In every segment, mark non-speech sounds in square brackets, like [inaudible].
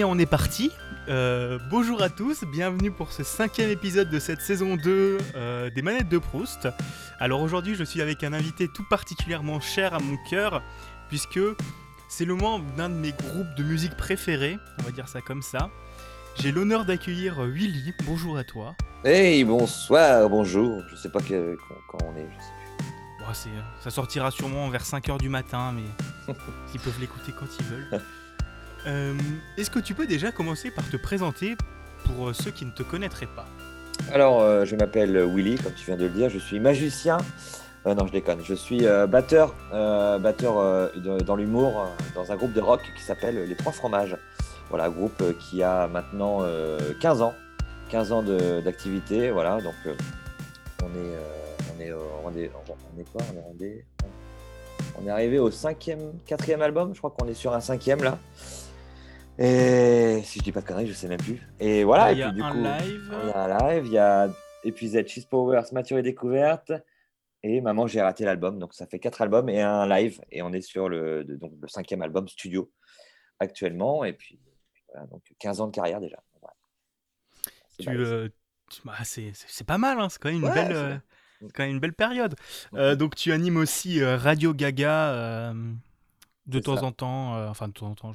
bien, on est parti. Euh, bonjour à tous, bienvenue pour ce cinquième épisode de cette saison 2 euh, des Manettes de Proust. Alors aujourd'hui, je suis avec un invité tout particulièrement cher à mon cœur, puisque c'est le moment d'un de mes groupes de musique préférés, on va dire ça comme ça. J'ai l'honneur d'accueillir Willy. Bonjour à toi. Hey, bonsoir, bonjour. Je sais pas que- quand, quand on est. Je sais c'est- ça sortira sûrement vers 5h du matin, mais [laughs] ils peuvent l'écouter quand ils veulent. Euh, Est-ce que tu peux déjà commencer par te présenter pour euh, ceux qui ne te connaîtraient pas? Alors, euh, je m'appelle Willy, comme tu viens de le dire. Je suis magicien. Non, je déconne. Je suis batteur, batteur dans l'humour dans un groupe de rock qui s'appelle Les Trois Fromages. Voilà, groupe qui a maintenant euh, 15 ans. 15 ans d'activité. Voilà, donc on est, on quoi? On est On est arrivé au cinquième, quatrième album? Je crois qu'on est sur un cinquième là. Et si je dis pas de conneries, je sais même plus. Et voilà. Il y et a puis, du un coup, live. il y a un live, il y a épisode Cheese Powers, Mature et Découverte. Et Maman, j'ai raté l'album. Donc, ça fait quatre albums et un live. Et on est sur le, de- donc, le cinquième album studio actuellement. Et puis, voilà, donc 15 ans de carrière déjà. Voilà. Tu, euh, bah, c'est pas mal, hein, c'est quand même une Ouais, belle, euh, quand même une belle période. Euh, donc tu animes aussi euh, Radio Gaga euh, de temps ça. en temps. euh, enfin de temps en temps.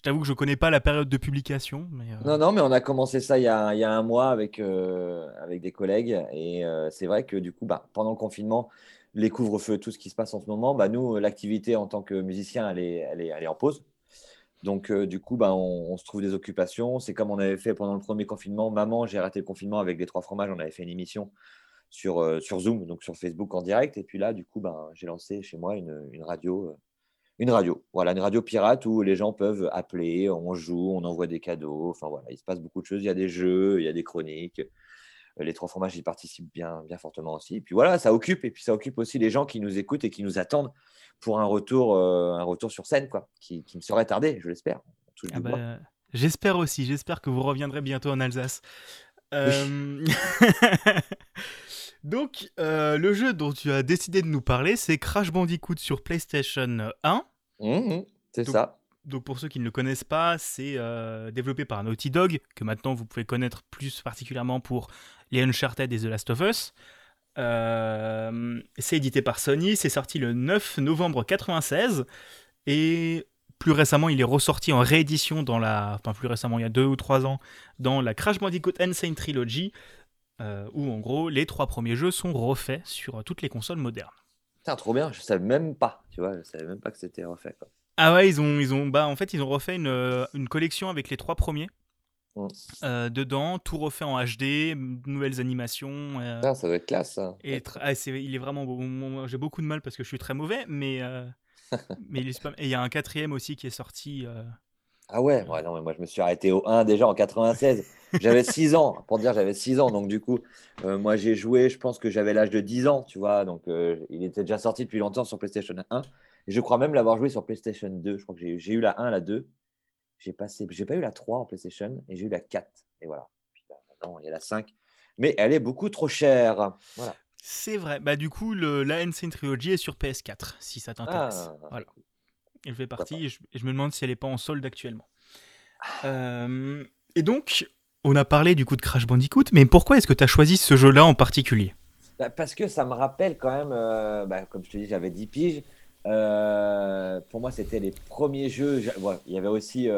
Je, t'avoue que je connais pas la période de publication, euh, Non, non, mais on a commencé ça il y a, un mois avec, euh, avec des collègues. Et euh, c'est vrai que du coup, bah, pendant le confinement, les couvre-feux, tout ce qui se passe en ce moment, bah, nous, l'activité en tant que musicien, elle est, en pause. Donc, du coup, bah, on, se trouve des occupations. C'est comme on avait fait pendant le premier confinement. Maman, j'ai raté le confinement avec les trois fromages. On avait fait une émission sur, sur Zoom, donc sur Facebook en direct. Et puis là, du coup, j'ai lancé chez moi une radio. Une radio, voilà, une radio pirate où les gens peuvent appeler, on joue, on envoie des cadeaux. Enfin voilà, il se passe beaucoup de choses. Il y a des jeux, il y a des chroniques. Euh, Les trois fromages y participent bien, bien fortement aussi. Et puis voilà, ça occupe. Et puis ça occupe aussi les gens qui nous écoutent et qui nous attendent pour un retour, euh, un retour sur scène, quoi, qui, qui me serait tardé, je l'espère. Ah bah, j'espère aussi. J'espère que vous reviendrez bientôt en Alsace. Euh, [laughs] donc euh, le jeu dont tu as décidé de nous parler, c'est Crash Bandicoot sur PlayStation 1. Mhm, c'est Donc, ça. Donc pour ceux qui ne le connaissent pas, c'est euh, développé par Naughty Dog, que maintenant vous pouvez connaître plus particulièrement pour les Uncharted et The Last of Us. Euh, c'est édité par Sony, c'est sorti le 9 novembre 96 et plus récemment il est ressorti en réédition dans la, enfin plus récemment il y a deux ou trois ans dans la Crash Bandicoot Insane Trilogy, euh, où en gros les trois premiers jeux sont refaits sur toutes les consoles modernes. Putain, trop bien. Je savais même pas, tu vois, je savais même pas que c'était refait. Quoi. Ah ouais, ils ont, ils ont, bah en fait, ils ont refait une, euh, une collection avec les trois premiers. Mm. Euh, dedans, tout refait en HD, nouvelles animations. euh, ça doit être classe, et ah, il est vraiment beau. J'ai beaucoup de mal parce que je suis très mauvais, mais euh, [laughs] mais il est super- Et il y a un quatrième aussi qui est sorti. Ah ouais, ouais, non, mais moi je me suis arrêté au 1 déjà en 96. J'avais 6 ans, pour dire j'avais 6 ans. Donc du coup, euh, moi j'ai joué, je pense que j'avais l'âge de 10 ans, tu vois. Donc euh, il était déjà sorti depuis longtemps sur PlayStation 1. Et je crois même l'avoir joué sur PlayStation 2. Je crois que j'ai eu la 1, la 2. J'ai passé, j'ai pas eu la 3 en PlayStation et j'ai eu la 4. Et voilà. Puis là, maintenant, il y a la 5. Mais elle est beaucoup trop chère. Voilà. C'est vrai. Bah du coup, le, la Insane Trilogy est sur PS4, si ça t'intéresse. Ah, voilà. Elle fait partie et je, et je me demande si elle est pas en solde actuellement. Euh, et donc, on a parlé du coup de Crash Bandicoot, mais pourquoi est-ce que tu as choisi ce jeu-là en particulier? Bah, parce que ça me rappelle quand même, euh, bah, comme je te dis, j'avais 10 piges. Euh, pour moi, c'était les premiers jeux. Il y avait aussi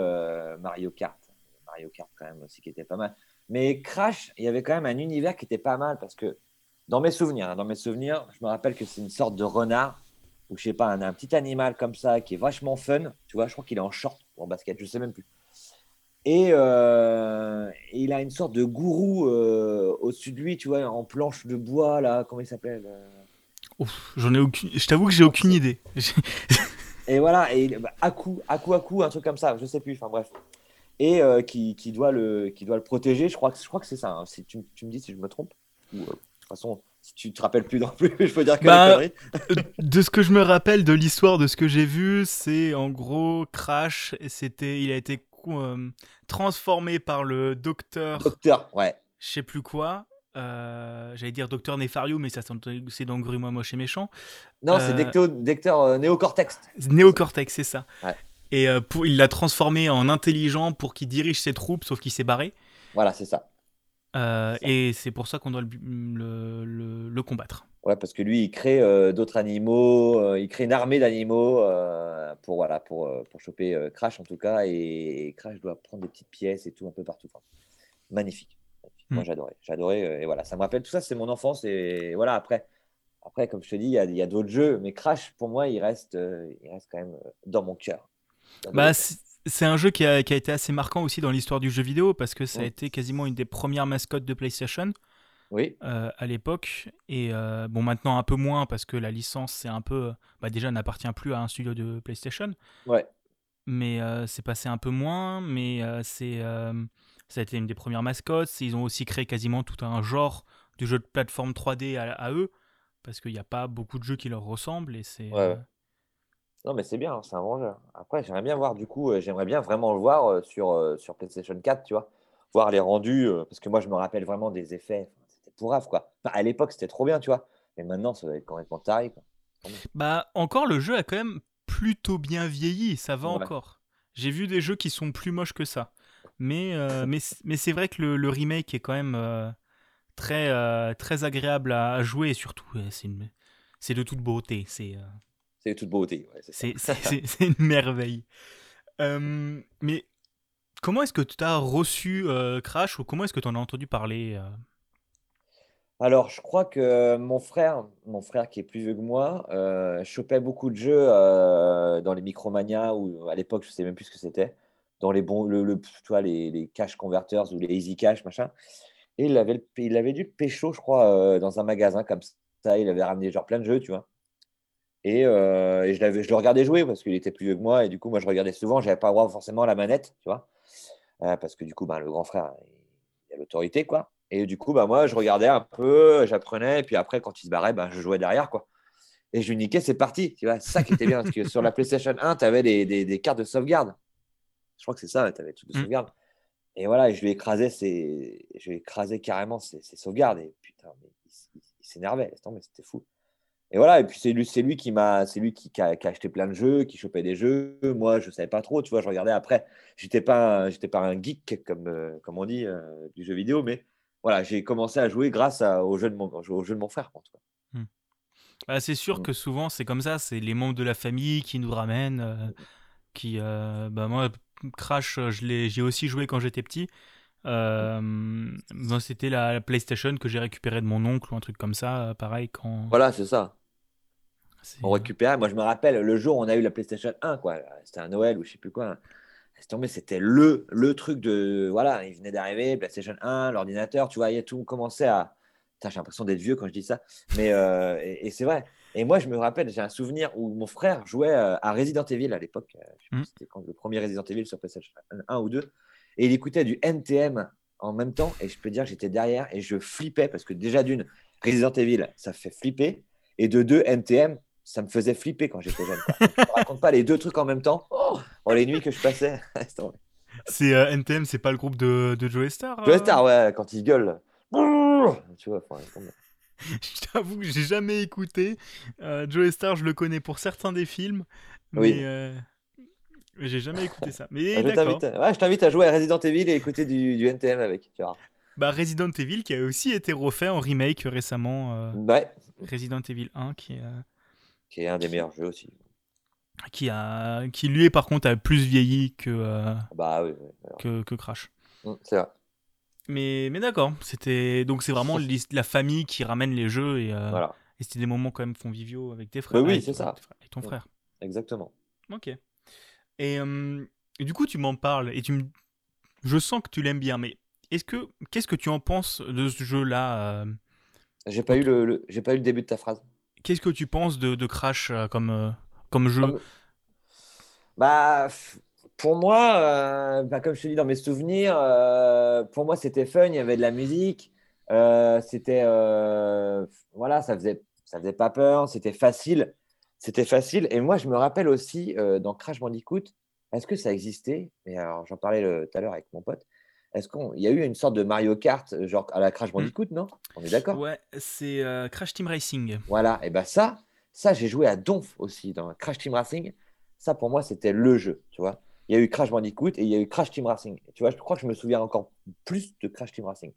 Mario Kart. Mario Kart, quand même, aussi, qui était pas mal. Mais Crash, il y avait quand même un univers qui était pas mal parce que dans mes souvenirs, hein, dans mes souvenirs, je me rappelle que c'est une sorte de renard ou je sais pas, un, un petit animal comme ça qui est vachement fun. Tu vois, je crois qu'il est en short ou en basket, je sais même plus. Et, euh, il a une sorte de gourou euh, au-dessus de lui, tu vois, en planche de bois, là, comment il s'appelle euh? J'en ai aucune. Je t'avoue que j'ai aucune idée. [laughs] Et voilà, et bah, Aku, Aku, Aku, un truc comme ça, je sais plus, enfin bref. Et euh, qui, qui doit le, qui doit le protéger, je crois que, je crois que c'est ça. hein. Si tu, tu me dis si je me trompe. Ou, de toute façon, si tu te rappelles plus non plus, [laughs] je peux dire que Bah, conneries. de ce que je me rappelle de l'histoire de ce que j'ai vu, c'est en gros Crash. C'était, il a été euh, transformé par le docteur, Docteur, ouais. je sais plus quoi. euh, J'allais dire docteur Nefario, mais ça c'est dans Gris, moi moche et méchant. Non, Euh, c'est euh, Néocortex. Néocortex, c'est ça. Ouais. Et euh, pour, il l'a transformé en intelligent pour qu'il dirige ses troupes, sauf qu'il s'est barré. Voilà, c'est ça. Euh, et c'est pour ça qu'on doit le, le, le, combattre. Ouais, parce que lui, il crée euh, d'autres animaux, il crée une armée d'animaux pour, voilà, pour, pour choper Crash en tout cas. Et, Crash doit prendre des petites pièces et tout un peu partout. magnifique. Moi, hmm. j'adorais. J'adorais. et voilà, ça me rappelle tout ça, c'est mon enfance. Et voilà, après, après comme je te dis, il y a, a d'autres jeux. Mais Crash, pour moi, il reste, il reste quand même dans mon cœur. Bah, c'est un jeu qui a, qui a, été assez marquant aussi dans l'histoire du jeu vidéo parce que ça a été quasiment une des premières mascottes de PlayStation. Oui. Euh, à l'époque. Et euh, bon, maintenant un peu moins parce que la licence, c'est un peu. Bah, déjà, n'appartient plus à un studio de PlayStation. Ouais. Mais euh, c'est passé un peu moins. Mais c'est ça a été une des premières mascottes. Ils ont aussi créé quasiment tout un genre de jeu de plateforme 3D à, eux. Parce qu'il n'y a pas beaucoup de jeux qui leur ressemblent. Et c'est. Ouais. Non, mais c'est bien, c'est un bon jeu. Après, j'aimerais bien voir, du coup, euh, j'aimerais bien vraiment le voir euh, sur, euh, sur PlayStation 4, tu vois. Voir les rendus, parce que moi, je me rappelle vraiment des effets. C'était pourrave, quoi. à l'époque, c'était trop bien, tu vois. Mais maintenant, ça va être complètement taré, quoi. Bah, encore, le jeu a quand même plutôt bien vieilli, ça va encore. J'ai vu des jeux qui sont plus moches que ça. Mais, [laughs] mais, mais c'est vrai que le, remake est quand même très, très agréable à, jouer et surtout, c'est de toute beauté. C'est. C'est toute beauté. c'est une merveille. Euh, mais comment est-ce que tu as reçu euh, Crash ou comment est-ce que tu en as entendu parler euh? Alors, je crois que mon frère, mon frère qui est plus vieux que moi, chopait beaucoup de jeux dans les Micromania ou à l'époque, je ne sais même plus ce que c'était, dans les bons, le, tu vois, les, les, cash converters ou les easy cash, machin. Et il avait, il avait dû pécho, je crois, dans un magasin comme ça. Il avait ramené genre plein de jeux, tu vois. Et, euh, je, je, le regardais jouer parce qu'il était plus vieux que moi. Et du coup, moi, je regardais souvent. Je n'avais pas droit forcément à la manette, tu vois. Euh, parce que du coup, ben, le grand frère, il a l'autorité, quoi. Et du coup, ben, moi, je regardais un peu, j'apprenais. Et puis après, quand il se barrait, ben, je jouais derrière, quoi. Et je lui niquais, c'est parti. Tu vois, c'est ça qui était bien. parce que sur la PlayStation 1, tu avais des, des, cartes de sauvegarde. Je crois que c'est ça, tu avais tout de mmh. sauvegarde. Et voilà, et je lui écrasais, ses... je lui écrasais carrément ses, sauvegardes. Et putain, mais il, il s'énervait. C'était fou. Et voilà, et puis c'est lui, lui qui m'a, c'est lui qui, a, acheté plein de jeux, qui chopait des jeux. Moi, je savais pas trop, tu vois, je regardais après. J'étais pas, j'étais pas un geek comme, euh, comme on dit euh, du jeu vidéo, mais voilà, j'ai commencé à jouer grâce au jeu de mon, au jeu de mon frère, en tout cas. Hmm. Bah, c'est sûr mmh. que souvent c'est comme ça, c'est les membres de la famille qui nous ramènent, euh, qui, bah moi, Crash, je l'ai, j'ai aussi joué quand j'étais petit. c'était la, la, PlayStation que j'ai récupérée de mon oncle ou un truc comme ça, pareil quand. Voilà, c'est ça. On récupérait. Moi, je me rappelle le jour où on a eu la PlayStation 1, quoi. C'était un Noël ou je sais plus quoi. C'était le, le truc de. Voilà, il venait d'arriver, PlayStation 1, l'ordinateur, tu vois, il y a tout commençait à. J'ai l'impression d'être vieux quand je dis ça. Mais euh, et, c'est vrai. Et moi, je me rappelle, j'ai un souvenir où mon frère jouait euh, à Resident Evil à l'époque. Euh, mmh. C'était quand le premier Resident Evil sur PlayStation 1 ou 2. Et il écoutait du NTM en même temps. Et je peux dire que j'étais derrière et je flippais parce que déjà d'une, Resident Evil, ça fait flipper. Et de deux, NTM, ça me faisait flipper quand j'étais jeune. je ne raconte pas les deux trucs en même temps. Oh, les nuits que je passais. [laughs] c'est euh, NTM, c'est pas le groupe de, de Joe Star Joe euh Star, ouais, quand il gueule. tu vois, [laughs] je t'avoue que j'ai jamais écouté. Euh, Joe Star, je le connais pour certains des films. Mais euh, j'ai jamais écouté ça. Mais [laughs] je t'invite à jouer à Resident Evil et écouter du, du NTM avec. Tu vois. Bah, Resident Evil qui a aussi été refait en remake récemment. ouais. Resident Evil 1 qui est qui est un des meilleurs jeux aussi. Qui, a, qui lui, est par contre, a plus vieilli que, euh, bah, oui, que, que, Crash. Mmh, c'est vrai. Mais, mais d'accord, c'était donc c'est vraiment [laughs] la famille qui ramène les jeux et, euh, voilà. et c'était des moments quand même conviviaux avec tes frères. Oui, c'est ça. Et ton frère. Exactement. Ok. Et, du coup, tu m'en parles et tu me... je sens que tu l'aimes bien, mais est-ce que qu'est-ce que tu en penses de ce jeu-là euh? J'ai pas eu le j'ai pas eu le début de ta phrase. Qu'est-ce que tu penses de, Crash euh, comme, euh, comme jeu Bah, pour moi, euh, bah, comme je te dis dans mes souvenirs, pour moi c'était fun, il y avait de la musique, c'était voilà, ça faisait ça faisait pas peur, c'était facile, c'était facile. Et moi je me rappelle aussi dans Crash Bandicoot, est-ce que ça existait? Mais alors j'en parlais tout à l'heure avec mon pote. Est-ce qu'il y a eu une sorte de Mario Kart, euh, genre à la Crash mmh. Bandicoot, non? On est d'accord? Ouais, c'est euh, Crash Team Racing. Voilà, et ben ça, ça j'ai joué à Donf aussi dans Crash Team Racing. Ça, pour moi, c'était le jeu, tu vois. Il y a eu Crash Bandicoot et il y a eu Crash Team Racing. Tu vois, je crois que je me souviens encore plus de Crash Team Racing.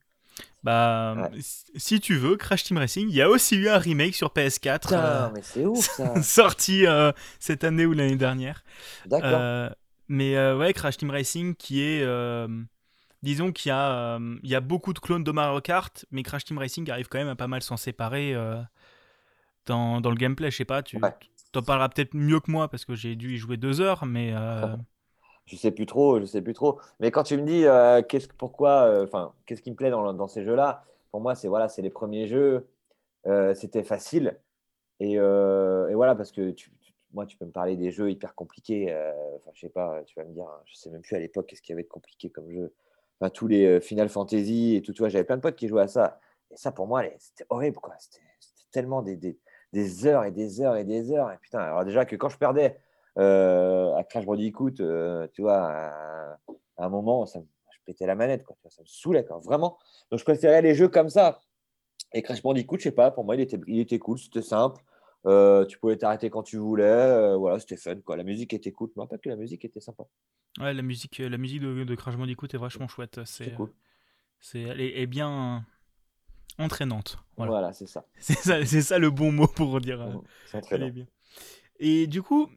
Bah, si tu veux, Crash Team Racing, il y a aussi eu un remake sur PS4. Putain, euh, mais c'est ouf [laughs] ça. sorti euh, cette année ou l'année dernière. D'accord. Euh, mais ouais, Crash Team Racing qui est. disons qu'il y, a, il y a beaucoup de clones de Mario Kart, mais Crash Team Racing arrive quand même à pas mal s'en séparer dans, dans, le gameplay. Je sais pas, tu en parleras peut-être mieux que moi parce que j'ai dû y jouer deux heures, mais. je sais plus trop, je sais plus trop. Mais quand tu me dis euh, qu'est-ce pourquoi, euh, enfin, qu'est-ce qui me plaît dans, dans ces jeux-là, pour moi, c'est voilà, c'est les premiers jeux. Euh, c'était facile et, et, voilà parce que tu, moi, tu peux me parler des jeux hyper compliqués. Enfin, je sais pas, tu vas me dire, je sais même plus à l'époque qu'est-ce qu'il y avait de compliqué comme jeu. Tous les Final Fantasy et tout, tu vois, j'avais plein de potes qui jouaient à ça. Et ça, pour moi, c'était horrible, quoi. C'était tellement des, des, des, heures et des heures et des heures. Et putain, alors déjà que quand je perdais euh, à Crash Bandicoot, euh, tu vois, à, un moment, je pétais la manette, quoi, ça me saoulait, quoi, vraiment. Donc, je préférais les jeux comme ça. Et Crash Bandicoot, je sais pas, pour moi, il était, il était cool, c'était simple. Euh, tu pouvais t'arrêter quand tu voulais, voilà, c'était fun, quoi. La musique était cool. Je me rappelle que la musique était sympa. Ouais, la musique, la musique de, Crash Bandicoot est vachement chouette. C'est cool. C'est, elle est, bien entraînante. Voilà, [laughs] c'est ça. C'est ça, ça, le bon mot pour dire. C'est entraînant. Bien. Et du coup,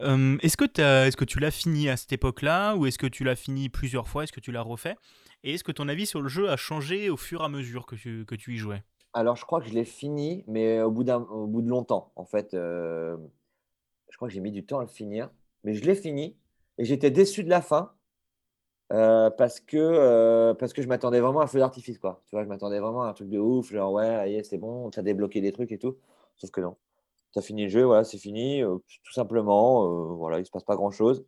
est-ce que, est que tu l'as fini à cette époque-là ou est-ce que tu l'as fini plusieurs fois? Est-ce que tu l'as refait? Et est-ce que ton avis sur le jeu a changé au fur et à mesure que tu, que tu y jouais? Alors, je crois que je l'ai fini, mais au bout, de longtemps. En fait, je crois que j'ai mis du temps à le finir, mais je l'ai fini et j'étais déçu de la fin. parce que, parce que je m'attendais vraiment à un feu d'artifice. Quoi. Tu vois, je m'attendais vraiment à un truc de ouf, genre ouais, c'est bon, tu as débloqué des trucs et tout. Sauf que non tu as fini le jeu, voilà, c'est fini, euh, tout simplement. Euh, voilà, il se passe pas grand chose.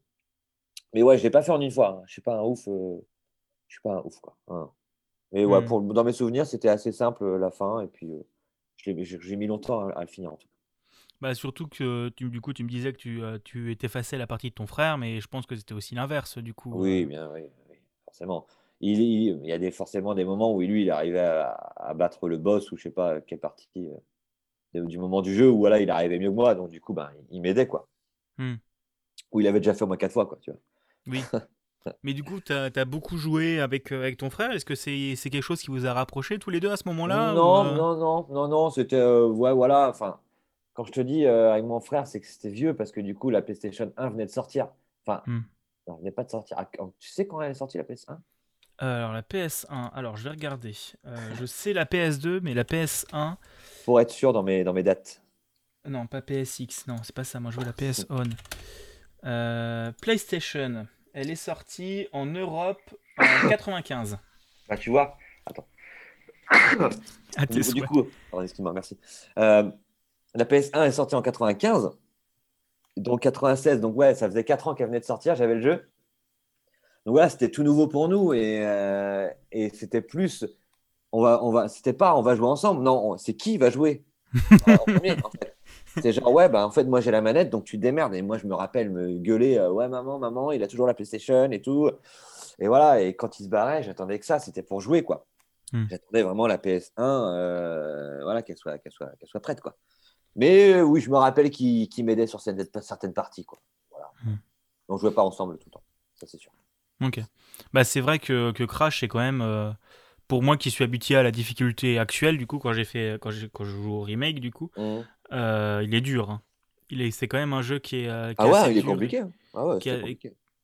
Mais ouais, je l'ai pas fait en une fois. Hein. Je suis pas un ouf. Euh, je suis pas un ouf, quoi. Hein. Mais ouais, mmh. pour, dans mes souvenirs, c'était assez simple la fin. Et puis, j'ai mis longtemps à, le finir, en tout cas. Bah, surtout que tu, du coup, tu me disais que tu, tu étais facile la partie de ton frère, mais je pense que c'était aussi l'inverse, du coup. Oui, bien, oui, forcément. Il, il, y a des, forcément des moments où lui, il arrivait à, à, battre le boss ou je sais pas quelle partie du moment du jeu où voilà, il arrivait mieux que moi, donc du coup, ben, il m'aidait, quoi. Hmm. Ou il avait déjà fait au moins quatre fois, quoi, tu vois. Oui. [laughs] Mais du coup, tu as, beaucoup joué avec, euh, avec ton frère. Est-ce que c'est quelque chose qui vous a rapproché tous les deux à ce moment-là Non, euh? non, non, non, non, c'était. Euh, ouais, voilà. Enfin, quand je te dis avec mon frère, c'est que c'était vieux parce que du coup, la PlayStation 1 venait de sortir. Enfin, hmm. elle venait pas de sortir. Ah, tu sais quand elle est sortie la PS1 alors la PS1, alors je vais regarder. je sais la PS2, mais la PS1, pour être sûr dans mes, dans mes dates. Non, pas PSX, non, c'est pas ça. Moi, je veux la PS On. PlayStation, elle est sortie en Europe en [coughs] 95. Bah, tu vois, attends. [coughs] Ah, du, du coup, excuse-moi, merci. Euh, la PS1 est sortie en 95, donc 96, donc ouais, ça faisait 4 ans qu'elle venait de sortir, j'avais le jeu. Donc voilà, c'était tout nouveau pour nous et, euh, et c'était plus on va, on va, c'était pas on va jouer ensemble. Non, c'est qui va jouer? [laughs] C'est genre, ouais, bah, en fait, moi j'ai la manette, donc tu te démerdes. Et moi, je me rappelle me gueuler, euh, ouais, maman, maman, il a toujours la PlayStation et tout. Et voilà, et quand il se barrait, j'attendais que ça, c'était pour jouer, quoi. Hmm. J'attendais vraiment la PS1, euh, voilà, qu'elle soit, qu'elle soit, qu'elle soit prête, quoi. Mais euh, oui, je me rappelle qu'il m'aidait sur certaines, parties, quoi. Voilà. Hmm. On jouait pas ensemble tout le temps, ça c'est sûr. Ok. Bah, c'est vrai que, que Crash, c'est quand même pour moi qui suis habitué à la difficulté actuelle, du coup, quand, j'ai fait, quand, je joue au remake, du coup, mmh. Euh, il est dur. Hein. Il est, c'est quand même un jeu qui est, euh, ah ouais, il est compliqué. Ah ouais, qui,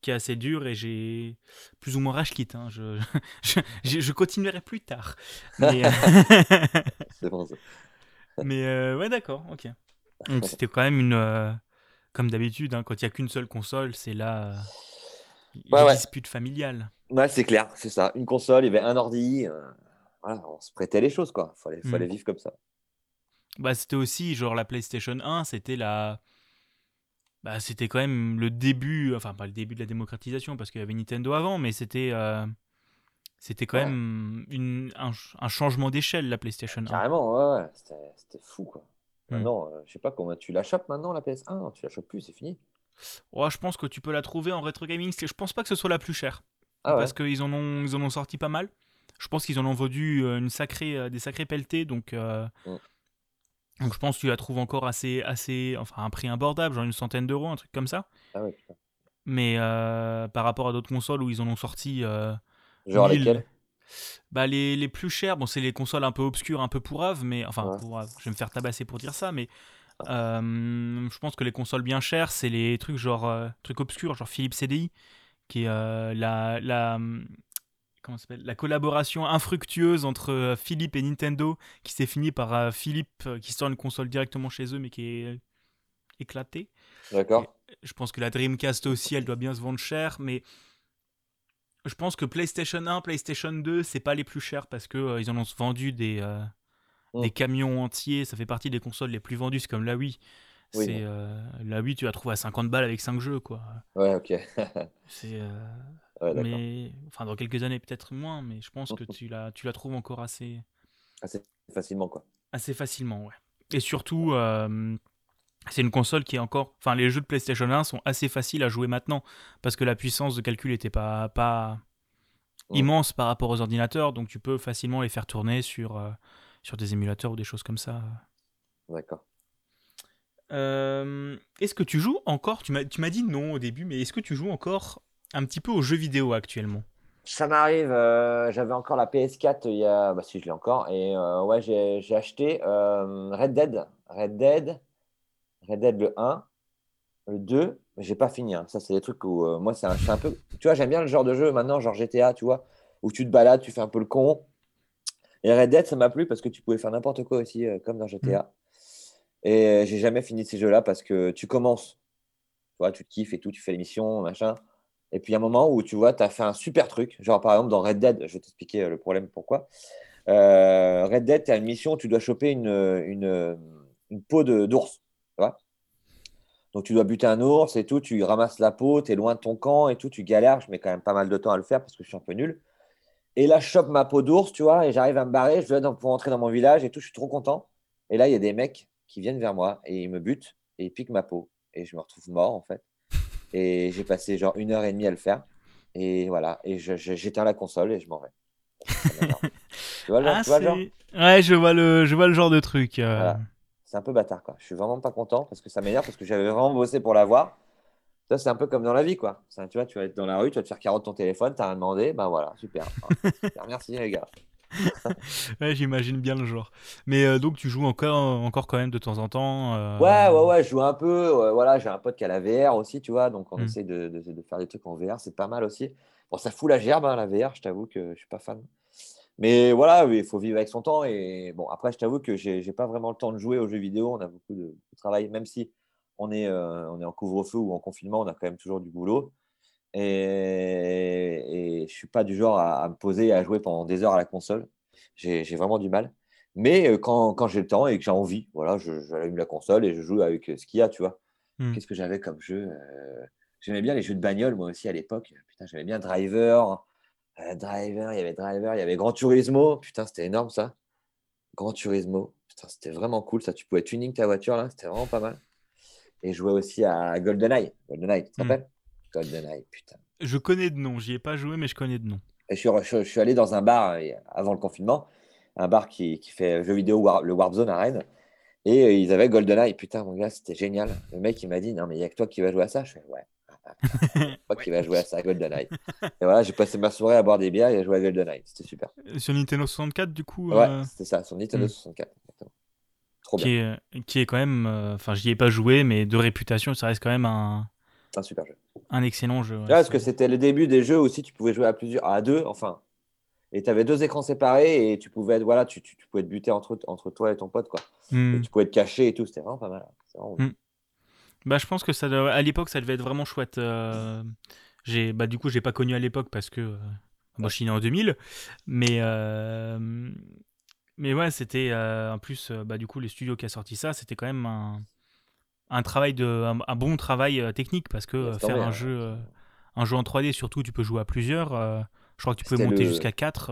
qui, est assez dur et j'ai plus ou moins rage quitte. Hein. Je, [laughs] je, je, continuerai plus tard. Mais, euh, [laughs] c'est bon ça. [laughs] Mais ouais, d'accord, ok. Donc c'était quand même une. comme d'habitude, hein, quand il n'y a qu'une seule console, c'est là. une dispute familiale. Ouais, c'est clair, c'est ça. Une console, il y avait un ordi. Voilà, on se prêtait les choses, quoi. Il fallait, fallait vivre comme ça. Bah, c'était aussi, genre, la PlayStation 1, c'était la. Bah, c'était quand même le début, enfin, pas le début de la démocratisation, parce qu'il y avait Nintendo avant, mais c'était. Euh, c'était quand même une, un, changement d'échelle, la PlayStation 1. Carrément, ouais, ouais. C'était fou, quoi. Hmm. Maintenant, euh, je sais pas comment tu la chopes maintenant, la PS1. Tu la chopes plus, c'est fini. Ouais, je pense que tu peux la trouver en rétro gaming. Je pense pas que ce soit la plus chère. Ah parce qu'ils en, ont, ils en ont sorti pas mal. Je pense qu'ils en ont vendu euh, une sacrée, euh, des sacrés pelletés, donc, euh, Donc je pense que tu la trouves encore assez, assez, enfin un prix abordable, genre une centaine d'euros, un truc comme ça. Ah ouais, putain. Mais euh, par rapport à d'autres consoles où ils en ont sorti. euh, Genre 1000, lesquels bah les, les plus chers, bon c'est les consoles un peu obscures, un peu pourraves, mais enfin Ouais. pourraves, je vais me faire tabasser pour dire ça, mais Ah. euh, je pense que les consoles bien chères, c'est les trucs genre trucs obscurs, genre Philips CDI, qui est la la comment ça s'appelle la collaboration infructueuse entre euh, Philips et Nintendo, qui s'est finie par euh, Philips euh, qui sort une console directement chez eux, mais qui est éclatée. D'accord. Je pense que la Dreamcast aussi, elle doit bien se vendre cher, mais je pense que PlayStation 1, PlayStation 2, c'est pas les plus chers parce que euh, ils en ont vendu des, euh, Mm. des camions entiers. Ça fait partie des consoles les plus vendues. C'est comme la Wii. Oui, C'est euh, la Wii, tu la trouves à 50 balles avec 5 jeux, quoi. Ouais, ok. [laughs] C'est ouais, d'accord. mais enfin dans quelques années peut-être moins, mais je pense que tu la tu la trouves encore assez Assez facilement, quoi. assez facilement, ouais. Et surtout, euh, c'est une console qui est encore. Enfin, les jeux de PlayStation 1 sont assez faciles à jouer maintenant parce que la puissance de calcul n'était pas, pas Ouais. immense par rapport aux ordinateurs, donc tu peux facilement les faire tourner sur, euh, sur des émulateurs ou des choses comme ça. D'accord. Euh, est-ce que tu joues encore? Tu m'as tu m'as dit non au début, mais est-ce que tu joues encore un petit peu aux jeux vidéo actuellement Ça m'arrive, euh, j'avais encore la PS4 il y a. Bah, si, je l'ai encore. Et euh, ouais, j'ai acheté euh, Red Dead. Red Dead. Red Dead le 1. Le 2. Mais j'ai pas fini. hein. Ça, c'est des trucs où moi, c'est un, un peu. Tu vois, j'aime bien le genre de jeu maintenant, genre GTA, tu vois, où tu te balades, tu fais un peu le con. Et Red Dead, ça m'a plu parce que tu pouvais faire n'importe quoi aussi, comme dans GTA. Et euh, j'ai jamais fini ces jeux-là parce que tu commences, tu vois, tu te kiffes et tout, tu fais les missions, machin. Et puis il y a un moment où tu vois, tu as fait un super truc. Genre par exemple dans Red Dead, je vais t'expliquer euh, le problème pourquoi. Euh, Red Dead, tu as une mission où tu dois choper une, une, peau d'ours. Donc tu dois buter un ours et tout, tu ramasses la peau, tu es loin de ton camp et tout, tu galères. Je mets quand même pas mal de temps à le faire parce que je suis un peu nul. Et là, je chope ma peau d'ours, tu vois, et j'arrive à me barrer, je vais dans- pour rentrer dans mon village et tout, je suis trop content. Et là, il y a des mecs qui viennent vers moi et ils me butent et ils piquent ma peau. Et je me retrouve mort, en fait. Et j'ai passé genre une heure et demie à le faire. Et voilà, et j'éteins la console et je m'en vais. [laughs] Tu vois le genre, Ah, tu vois le genre? C'est- Ouais, je vois le, je vois le genre de truc. euh. Voilà. C'est un peu bâtard, quoi. Je suis vraiment pas content parce que ça m'énerve parce que j'avais vraiment bossé pour l'avoir. Ça, c'est un peu comme dans la vie, quoi. Ça, tu vois, tu vas être dans la rue, tu vas te faire carotte ton téléphone, t'as rien demandé, ben voilà, super. Super, [laughs] Merci, les gars. [laughs] Ouais, j'imagine bien le genre. Mais euh, donc tu joues encore, encore quand même de temps en temps. euh, Ouais, ouais, ouais, je joue un peu. voilà, j'ai un pote qui a la VR aussi, tu vois, donc on Mm. essaie de, de- de faire des trucs en VR, c'est pas mal aussi. Bon, ça fout la gerbe, hein, la VR, je t'avoue que je suis pas fan. Mais voilà, il faut vivre avec son temps. Et bon, après, je t'avoue que j'ai j'ai pas vraiment le temps de jouer aux jeux vidéo. On a beaucoup de, de travail, même si on est, euh, on est en couvre-feu ou en confinement, on a quand même toujours du boulot. Et, et je suis pas du genre à, à me poser et à jouer pendant des heures à la console. J'ai vraiment du mal. Mais euh, quand, quand j'ai le temps et que j'ai envie, voilà, je, j'allume la console et je joue avec euh, ce qu'il y a, tu vois. Mm. Qu'est-ce que j'avais comme jeu Euh, J'aimais bien les jeux de bagnole, moi aussi, à l'époque. Putain, j'aimais bien Driver. Euh, Driver, il y avait Driver, il y avait Gran Turismo. Putain, c'était énorme, ça. Gran Turismo. Putain, c'était vraiment cool, ça. Tu pouvais tuning ta voiture, là. C'était vraiment pas mal. Et je jouais aussi à GoldenEye. GoldenEye, tu te Mm. rappelles? GoldenEye, putain. Je connais de nom. J'y ai pas joué, mais je connais de nom. Et je suis, je, je suis allé dans un bar euh, avant le confinement, un bar qui, qui fait jeux vidéo, War- le Warp Zone à Rennes. Et euh, ils avaient GoldenEye. Putain, mon gars, c'était génial. Le mec, il m'a dit Non, mais il n'y a que toi qui vas jouer à ça. Je fais Ouais, toi qui vas jouer à ça, GoldenEye. et voilà, j'ai passé ma soirée à boire des bières et à jouer à GoldenEye. C'était super. Euh, Sur Nintendo 64, du coup, Ouais, euh, c'était ça, sur Nintendo Hmm. 64. exactement. Trop bien. qui, est, qui est quand même. euh, Enfin, j'y ai pas joué, mais de réputation, ça reste quand même un, Un super jeu. Un excellent jeu. ouais, parce que c'était le début des jeux aussi, tu pouvais jouer à plusieurs, à deux, enfin. Et tu avais deux écrans séparés et tu pouvais être, voilà, tu, tu, tu pouvais te buter entre, entre toi et ton pote, quoi. Hmm. Et tu pouvais te cacher et tout, c'était vraiment pas mal. Vraiment Hmm. Bah, je pense que ça à l'époque, ça devait être vraiment chouette. euh, J'ai, bah, du coup, j'ai pas connu à l'époque parce que euh, moi, je suis né en 2000. Mais, euh, mais ouais, c'était euh, en plus, euh, bah, du coup, le studio qui a sorti ça, c'était quand même un, un travail de, un, un bon travail euh, technique parce que Ouais, euh, faire un jeu, euh, un jeu en 3D, surtout, tu peux jouer à plusieurs. je crois que tu peux monter le- jusqu'à 4.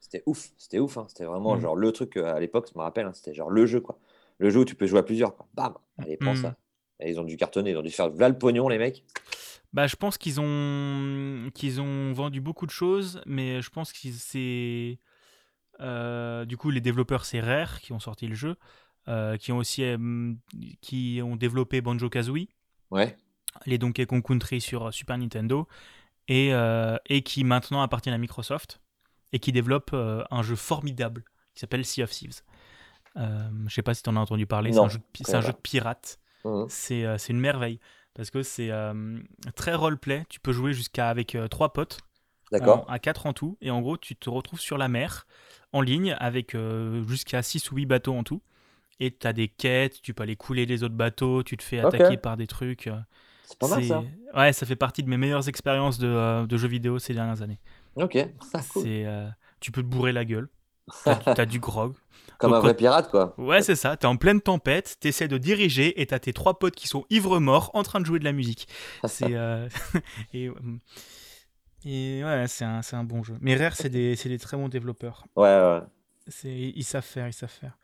C'était ouf, c'était ouf. hein. C'était vraiment Mm. genre le truc à l'époque, je me rappelle, hein, c'était genre le jeu, quoi. Le jeu où tu peux jouer à plusieurs, quoi. Bam, allez, prends Mm. ça. Et ils ont dû cartonner, ils ont dû faire là le pognon, les mecs. Bah, je pense qu'ils ont qu'ils ont vendu beaucoup de choses, mais je pense que c'est euh, du coup les développeurs c'est Rare qui ont sorti le jeu. Qui ont aussi qui ont développé Banjo Kazooie. Ouais. Les Donkey Kong Country sur Super Nintendo et, et qui maintenant appartiennent à Microsoft et qui développe un jeu formidable qui s'appelle Sea of Thieves. Euh, je sais pas si tu en as entendu parler, c'est un, jeu de, un jeu de pirate. Mmh. C'est une merveille parce que c'est très roleplay. Tu peux jouer jusqu'à avec trois potes. À 4 en tout. Et en gros, tu te retrouves sur la mer, en ligne, avec jusqu'à 6 ou 8 bateaux en tout. Et tu as des quêtes, tu peux aller couler les autres bateaux, tu te fais attaquer par des trucs. C'est pas mal ça. Ouais, ça fait partie de mes meilleures expériences de, de jeux vidéo ces dernières années. Ok, ça cool. tu peux te bourrer la gueule. [laughs] T'as du grog. Comme un vrai pirate, quoi. Ouais, c'est ça. T'es en pleine tempête, t'essaies de diriger et t'as tes trois potes qui sont ivres morts en train de jouer de la musique. [laughs] C'est. Euh, [laughs] et, et, ouais, c'est un, un, bon jeu. Mais Rare, c'est des, des, très bons développeurs. Ouais, ouais. Ils savent faire, ils savent faire.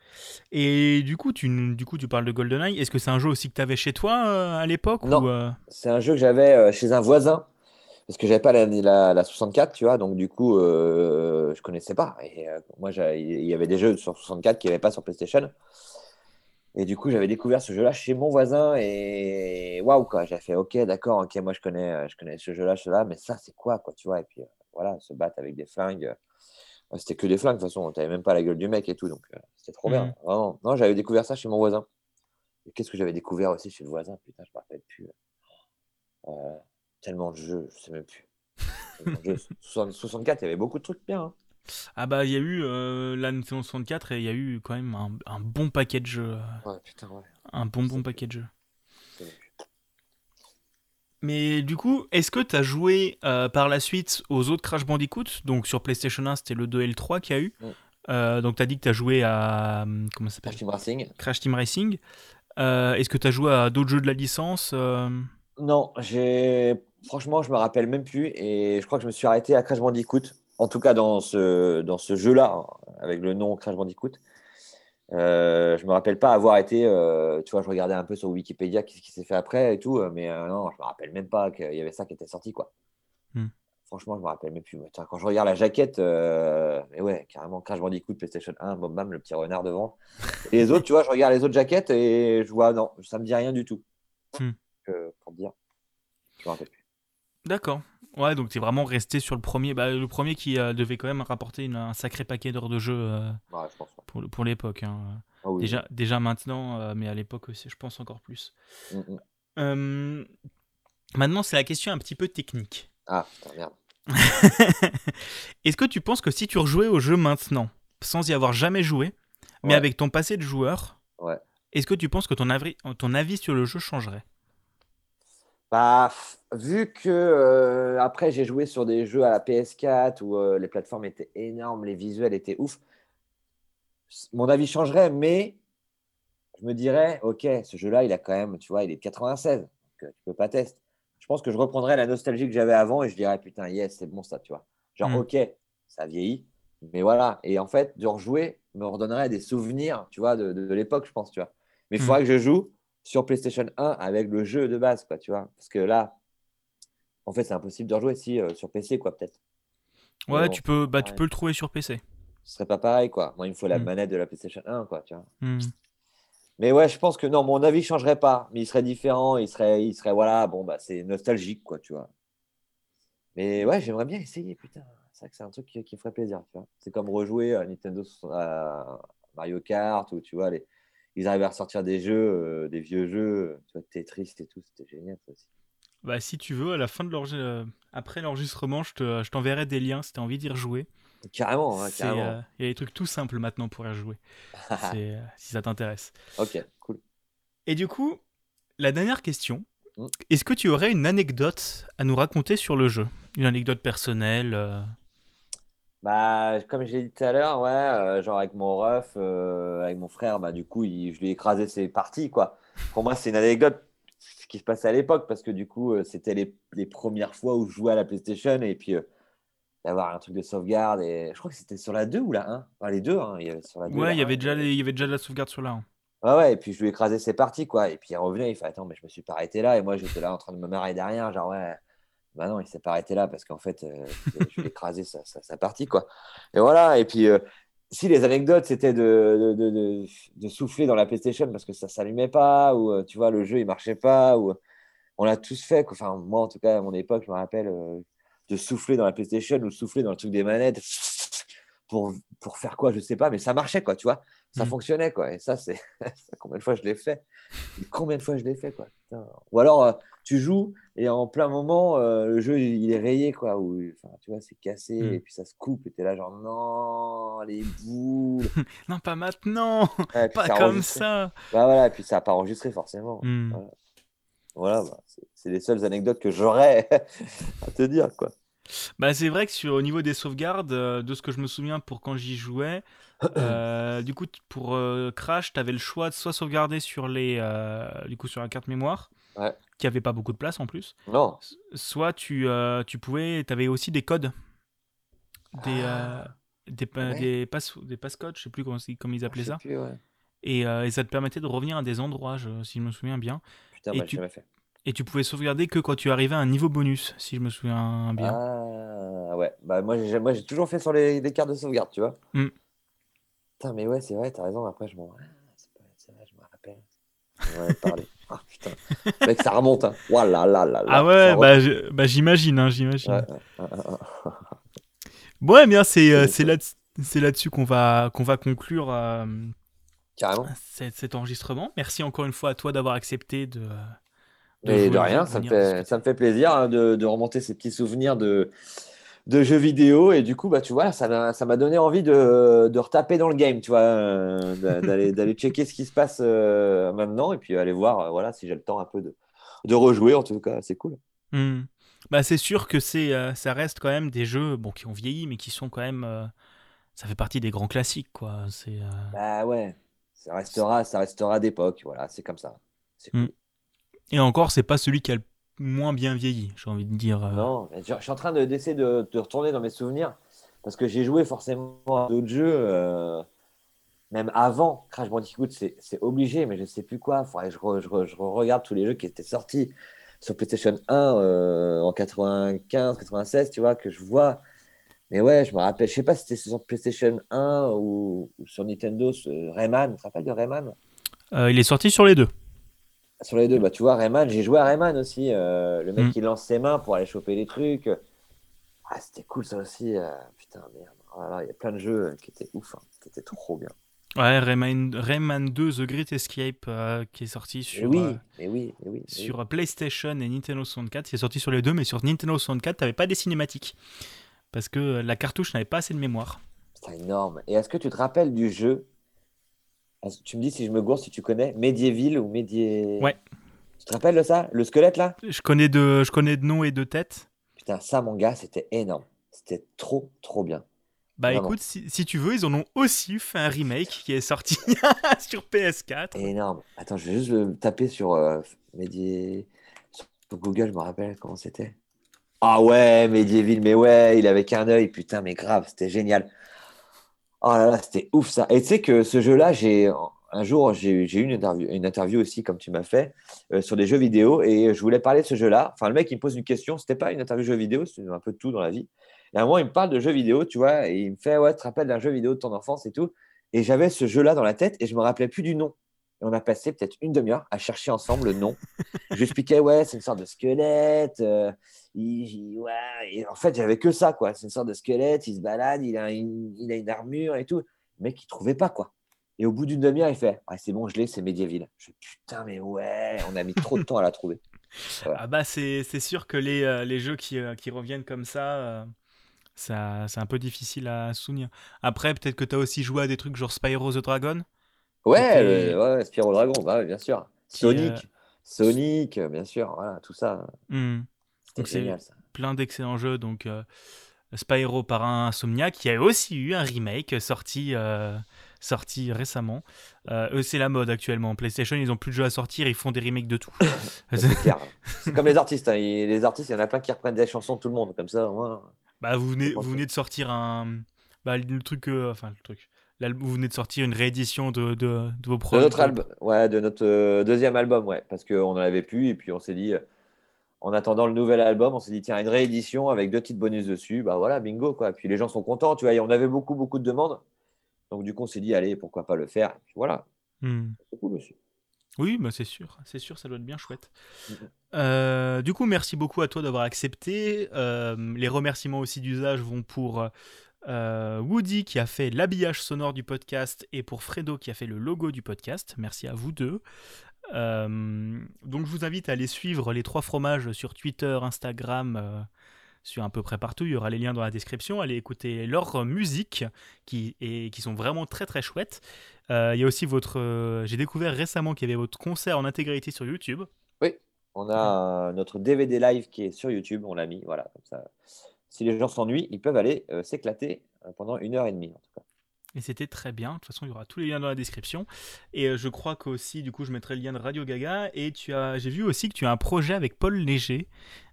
Et du coup, tu, du coup, tu parles de GoldenEye. Est-ce que c'est un jeu aussi que tu avais chez toi euh, à l'époque Non, euh? c'est un jeu que j'avais chez un voisin parce que j'avais pas la, la, 64, tu vois, donc du coup, euh, je connaissais pas. Et euh, moi, il y avait des jeux sur 64 qui n'y avait pas sur PlayStation. Et du coup, j'avais découvert ce jeu-là chez mon voisin et waouh, quoi. J'ai fait, ok, d'accord, ok, moi je connais, je connais ce jeu-là, ce-là, mais ça, c'est quoi, quoi, tu vois? Et puis euh, voilà, se battre avec des flingues. C'était que des flingues, de toute façon, t'avais même pas la gueule du mec et tout, donc euh, c'était trop bien. Vraiment. Non, j'avais découvert ça chez mon voisin. Et qu'est-ce que j'avais découvert aussi chez le voisin Putain, je me rappelle plus. Tellement de jeux, je sais même plus. 64, [laughs] il y avait beaucoup de trucs bien. Hein. Ah bah il y a eu euh, la 64 et il y a eu quand même un, bon paquet de jeux. Euh, ouais, putain, ouais. Un bon bon paquet de jeux. Mais du coup, est-ce que tu as joué euh, par la suite aux autres Crash Bandicoot Donc sur PlayStation 1, c'était le 2 et le 3 qu'il y a eu. Mm. donc tu as dit que tu as joué à. Comment ça s'appelle? Crash Team Racing. Crash Team Racing. est-ce que tu as joué à d'autres jeux de la licence Non, j'ai Franchement, je me rappelle même plus et je crois que je me suis arrêté à Crash Bandicoot. En tout cas, dans ce, dans ce jeu-là, avec le nom Crash Bandicoot. Euh, je me rappelle pas avoir été, euh, tu vois, je regardais un peu sur Wikipédia qu'est-ce qui s'est fait après et tout, mais euh, non, je me rappelle même pas qu'il y avait ça qui était sorti, quoi. Hmm. Franchement, je me rappelle même plus. quand je regarde la jaquette, mais ouais, carrément Crash Bandicoot, PlayStation 1, Bob Bam, le petit renard devant. Et les autres, tu vois, je regarde les autres jaquettes et je vois, non, ça me dit rien du tout. Hmm. pour dire, je me rappelle plus. D'accord. Ouais, donc tu es vraiment resté sur le premier. Bah, le premier qui euh, devait quand même rapporter un sacré paquet d'heures de jeu euh, pour, pour l'époque. Hein. Ah déjà, déjà maintenant, euh, mais à l'époque aussi, je pense encore plus. Mm, mm. maintenant, c'est la question un petit peu technique. Ah, putain, merde. [laughs] Est-ce que tu penses que si tu rejouais au jeu maintenant, sans y avoir jamais joué, mais avec ton passé de joueur, est-ce que tu penses que ton ton avis sur le jeu changerait? Bah, vu que euh, après j'ai joué sur des jeux à la PS4 où euh, les plateformes étaient énormes, les visuels étaient ouf, mon avis changerait, mais je me dirais, ok, ce jeu-là, il a quand même, tu vois, il est de 96, donc euh, tu peux pas tester. Je pense que je reprendrais la nostalgie que j'avais avant et je dirais, putain, yes, c'est bon ça, tu vois. Genre, mm. ok, ça vieillit, mais voilà. Et en fait, de rejouer me redonnerait des souvenirs, tu vois, de, l'époque, je pense, tu vois. Mais il mm. faudrait que je joue sur PlayStation 1 avec le jeu de base, quoi, tu vois. Parce que là, en fait, c'est impossible de rejouer si euh, sur PC, quoi, peut-être. Ouais, tu peux, bah, tu peux le trouver sur PC. Ce serait pas pareil, quoi. Moi, il me faut la hmm. manette de la PlayStation 1, quoi, tu vois. Hmm. Mais ouais, je pense que non, mon avis changerait pas, mais il serait différent, il serait, il serait voilà, bon, bah, c'est nostalgique, quoi, tu vois. Mais ouais, j'aimerais bien essayer, putain. C'est vrai que c'est un truc qui, ferait plaisir, tu vois. C'est comme rejouer à Nintendo à Mario Kart ou tu vois, les, ils arrivaient à ressortir des jeux, euh, des vieux jeux, tu vois, Tetris et tout, c'était génial ça aussi. Bah, si tu veux, à la fin de l'enregistrement, euh, après l'enregistrement, je t'enverrai des liens si tu as envie d'y rejouer. Carrément, hein, carrément. Euh, il y a des trucs tout simples maintenant pour y rejouer, [laughs] si ça t'intéresse. Ok, cool. Et du coup, la dernière question, mm. est-ce que tu aurais une anecdote à nous raconter sur le jeu? Une anecdote personnelle bah, comme j'ai dit tout à l'heure, ouais, euh, genre avec mon ref, euh, avec mon frère, bah, du coup, je lui ai écrasé ses parties, quoi. Pour moi, c'est une anecdote ce qui se passait à l'époque, parce que du coup, euh, c'était les, les, premières fois où je jouais à la PlayStation, et puis d'avoir un truc de sauvegarde, et je crois que c'était sur la 2 ou la 1 Enfin, les deux, hein, il y avait sur la 2. Ouais, il y, avait déjà il y avait déjà de la sauvegarde sur la 1. Ouais, ouais, et puis je lui ai écrasé ses parties, quoi. Et puis il revenait, il fait Attends, mais je me suis pas arrêté là, et moi, j'étais là en train de me marrer derrière, genre, ouais bah non, il s'est pas arrêté là parce qu'en fait, euh, je vais écraser sa, partie, quoi. Et voilà. Et puis, euh, si les anecdotes, c'était de, souffler dans la PlayStation parce que ça s'allumait pas, ou tu vois, le jeu il marchait pas, ou on l'a tous fait. Enfin, moi, en tout cas, à mon époque, je me rappelle de souffler dans la PlayStation ou souffler dans le truc des manettes pour, pour faire quoi, je sais pas, mais ça marchait, quoi, tu vois. Ça mmh. fonctionnait, quoi. Et ça, c'est [laughs] combien de fois je l'ai fait? Combien de fois je l'ai fait, quoi. Ou alors, tu joues et en plein moment, le jeu, il est rayé, quoi. Ou, tu vois, c'est cassé mmh. et puis ça se coupe et tu es là, genre, non, les boules. [laughs] non, pas maintenant. pas comme ça. Bah voilà, et puis ça n'a pas enregistré, forcément. Mmh. Voilà, bah, c'est les seules anecdotes que j'aurais [laughs] à te dire, quoi. Bah, c'est vrai que sur, au niveau des sauvegardes, euh, de ce que je me souviens pour quand j'y jouais, [clears throat] euh, du coup, pour euh, Crash, tu avais le choix de soit sauvegarder sur, les, du coup, sur la carte mémoire, qui avait pas beaucoup de place en plus, non. soit tu, tu pouvais, tu avais aussi des codes, des, ah. des, des, passe, des passcodes, je sais plus comment, comment ils appelaient ça. et, et, ça te permettait de revenir à des endroits, je, si je me souviens bien. Putain, et tu, fait. Et tu pouvais sauvegarder que quand tu arrivais à un niveau bonus, si je me souviens bien. Ah ouais, bah moi j'ai, moi, j'ai toujours fait sur les, cartes de sauvegarde, tu vois. Mm. Putain, mais ouais, c'est vrai, t'as raison, après je m'en. Ah, c'est, pas... c'est vrai, je me rappelle. On parler. [laughs] Ah putain. Mec, ça remonte, hein. Là, là, là, ah ouais, bah, bah, j'imagine, hein, j'imagine. Ouais, bon, eh bien, c'est, euh, c'est, là, c'est là-dessus qu'on va, qu'on va conclure. Euh, Carrément. Cet, cet enregistrement. Merci encore une fois à toi d'avoir accepté de mais de rien, ça me, fait, ça me fait plaisir hein, de, de, remonter ces petits souvenirs de, de jeux vidéo. Et du coup, bah, tu vois, ça m'a donné envie de, de, retaper dans le game, tu vois, euh, [laughs] d'aller checker ce qui se passe euh, maintenant et puis aller voir euh, voilà, si j'ai le temps un peu de, de rejouer. En tout cas, c'est cool. Hmm. Bah, c'est sûr que c'est ça reste quand même des jeux bon, qui ont vieilli, mais qui sont quand même. ça fait partie des grands classiques, quoi. Bah ouais, ça restera, ça restera d'époque. Voilà, c'est comme ça. C'est hmm. cool. Et encore, c'est pas celui qui a le moins bien vieilli, j'ai envie de dire. Euh. Non, je, suis en train d'essayer de, de, retourner dans mes souvenirs parce que j'ai joué forcément à d'autres jeux, euh, même avant Crash Bandicoot, c'est obligé, mais je sais plus quoi. Il faudrait que je, je, regarde tous les jeux qui étaient sortis sur PlayStation 1 euh, en 95, 96, tu vois, que je vois. Mais ouais, je me rappelle, je sais pas si c'était sur PlayStation 1 ou, sur Nintendo, Rayman. Tu te rappelles de Rayman? Il est sorti sur les deux. Sur les deux, bah, tu vois, Rayman, j'ai joué à Rayman aussi. Euh, le mec mm. qui lance ses mains pour aller choper les trucs. Ah, c'était cool ça aussi. Euh, putain, merde. Voilà, il y a plein de jeux qui étaient ouf, hein, qui étaient trop bien. Ouais, Rayman, Rayman 2 The Great Escape euh, qui est sorti sur, oui, mais oui, mais oui, sur PlayStation et Nintendo 64. Il est sorti sur les deux, mais sur Nintendo 64, tu n'avais pas des cinématiques. Parce que la cartouche n'avait pas assez de mémoire. C'est énorme. Et est-ce que tu te rappelles du jeu tu me dis si je me gourre, si tu connais Medieval ou Médié. Ouais. Tu te rappelles de ça Le squelette là? Je connais, de, je connais de nom et de tête. Putain, ça, mon gars, c'était énorme. C'était trop, trop bien. Bah écoute, si, tu veux, ils en ont aussi fait un remake qui est sorti [laughs] sur PS4. Énorme. Attends, je vais juste le taper sur euh, Sur Google, je me rappelle comment c'était. Ah ouais, Medieval, mais ouais, il avait qu'un œil, putain, mais grave, c'était génial. Oh là là, c'était ouf ça. Et tu sais que ce jeu-là, j'ai un jour, j'ai eu une interview, aussi, comme tu m'as fait, euh, sur des jeux vidéo. Et je voulais parler de ce jeu-là. Enfin, le mec, il me pose une question. C'était pas une interview jeu vidéo, c'était un peu tout dans la vie. Et à un moment, il me parle de jeux vidéo, tu vois, et il me fait Ouais, tu te rappelles d'un jeu vidéo de ton enfance et tout. Et j'avais ce jeu-là dans la tête et je me rappelais plus du nom. Et on a passé peut-être une demi-heure à chercher ensemble le nom. je lui expliquais Ouais, c'est une sorte de squelette. Euh, ouais, en fait, j'avais que ça, quoi. C'est une sorte de squelette, il se balade, il a une, il a une armure et tout. Le mec, il trouvait pas, quoi. Et au bout d'une demi-heure, il fait C'est bon, je l'ai, c'est Medieval. Je Putain, mais ouais, on a mis trop de temps à la trouver. [laughs] Ah, bah, c'est sûr que les, euh, les jeux qui, euh, qui, reviennent comme ça, euh, ça c'est un peu difficile à souvenir. Après, peut-être que tu as aussi joué à des trucs genre Spyro the Dragon Ouais, ouais, Spyro Dragon, bah, bien sûr. Sonic, Sonic, bien sûr, voilà, tout ça. Hmm. Donc c'est plein d'excellents jeux. Donc euh, Spyro par un Insomniac, qui a aussi eu un remake sorti, euh, sorti récemment. Euh, eux, c'est la mode actuellement. PlayStation, ils ont plus de jeux à sortir, ils font des remakes de tout. [laughs] c'est comme les artistes. Hein. Les artistes, il y en a plein qui reprennent des chansons de tout le monde, comme ça. Bah, vous venez, vous venez de sortir un. Bah, le truc. enfin, le truc. Vous venez de sortir une réédition de, de, de vos projets. De notre album, ouais, de notre deuxième album, ouais, parce qu'on en avait plus et puis on s'est dit, en attendant le nouvel album, on s'est dit, tiens, une réédition avec deux titres bonus dessus. Bah voilà, bingo, quoi. Puis les gens sont contents, tu vois. on avait beaucoup, beaucoup de demandes. Donc, du coup, on s'est dit, allez, pourquoi pas le faire Et puis voilà. C'est cool aussi. Oui, bah c'est sûr, c'est sûr, ça doit être bien chouette. Euh, du coup, merci beaucoup à toi d'avoir accepté. Euh, les remerciements aussi d'usage vont pour euh, Woody qui a fait l'habillage sonore du podcast et pour Fredo qui a fait le logo du podcast. Merci à vous deux. Euh, donc je vous invite à aller suivre les trois fromages sur Twitter, Instagram, euh, sur à peu près partout. Il y aura les liens dans la description. Allez écouter leur musique qui, et, qui sont vraiment très très chouettes. Il y a aussi votre. J'ai découvert récemment qu'il y avait votre concert en intégralité sur YouTube. Oui, on a notre DVD live qui est sur YouTube, on l'a mis, voilà, comme ça. Si les gens s'ennuient, ils peuvent aller euh, s'éclater euh, pendant une heure et demie, en tout cas. Et c'était très bien. De toute façon, il y aura tous les liens dans la description. Et euh, je crois qu'aussi, du coup, je mettrai le lien de Radio Gaga. Et tu as, j'ai vu aussi que tu as un projet avec Paul Léger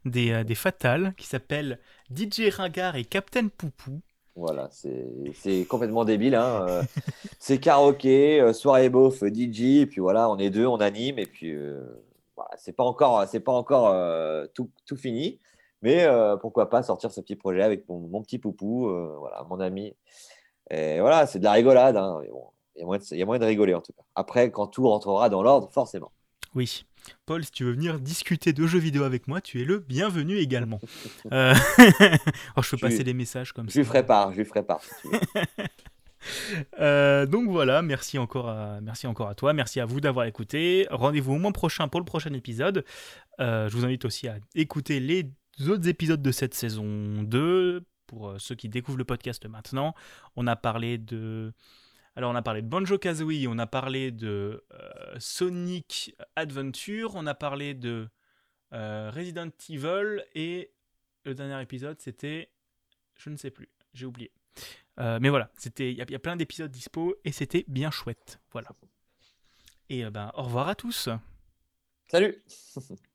des, des Fatales qui s'appelle DJ Ringard et Captain Poupou. Voilà, c'est complètement débile. Hein. euh, [laughs] c'est karaoké, euh, soirée beauf, DJ, et puis voilà, on est deux, on anime, et puis euh, voilà, c'est pas encore, pas encore tout, tout fini, mais euh, pourquoi pas sortir ce petit projet avec mon, mon petit poupou, euh, voilà, mon ami. Et voilà, c'est de la rigolade. hein, mais bon, il y a moyen de- il y a moyen de rigoler en tout cas. Après, quand tout rentrera dans l'ordre, forcément. Oui. Paul, si tu veux venir discuter de jeux vidéo avec moi, tu es le bienvenu également. [laughs] Euh, [laughs] oh, je peux passer des messages comme Je ça. lui ferai part, je lui ferai part. si tu veux. [laughs] Euh, donc voilà, merci encore, à, merci encore à toi, merci à vous d'avoir écouté. Rendez-vous au mois prochain pour le prochain épisode. Euh, je vous invite aussi à écouter les autres épisodes de cette saison 2 pour euh, ceux qui découvrent le podcast maintenant. On a parlé de alors on a parlé de Banjo Kazooie, on a parlé de euh, Sonic Adventure, on a parlé de euh, Resident Evil et le dernier épisode c'était je ne sais plus, j'ai oublié. Mais voilà, il y, y a plein d'épisodes dispo et c'était bien chouette. Voilà. Et ben au revoir à tous. Salut [laughs]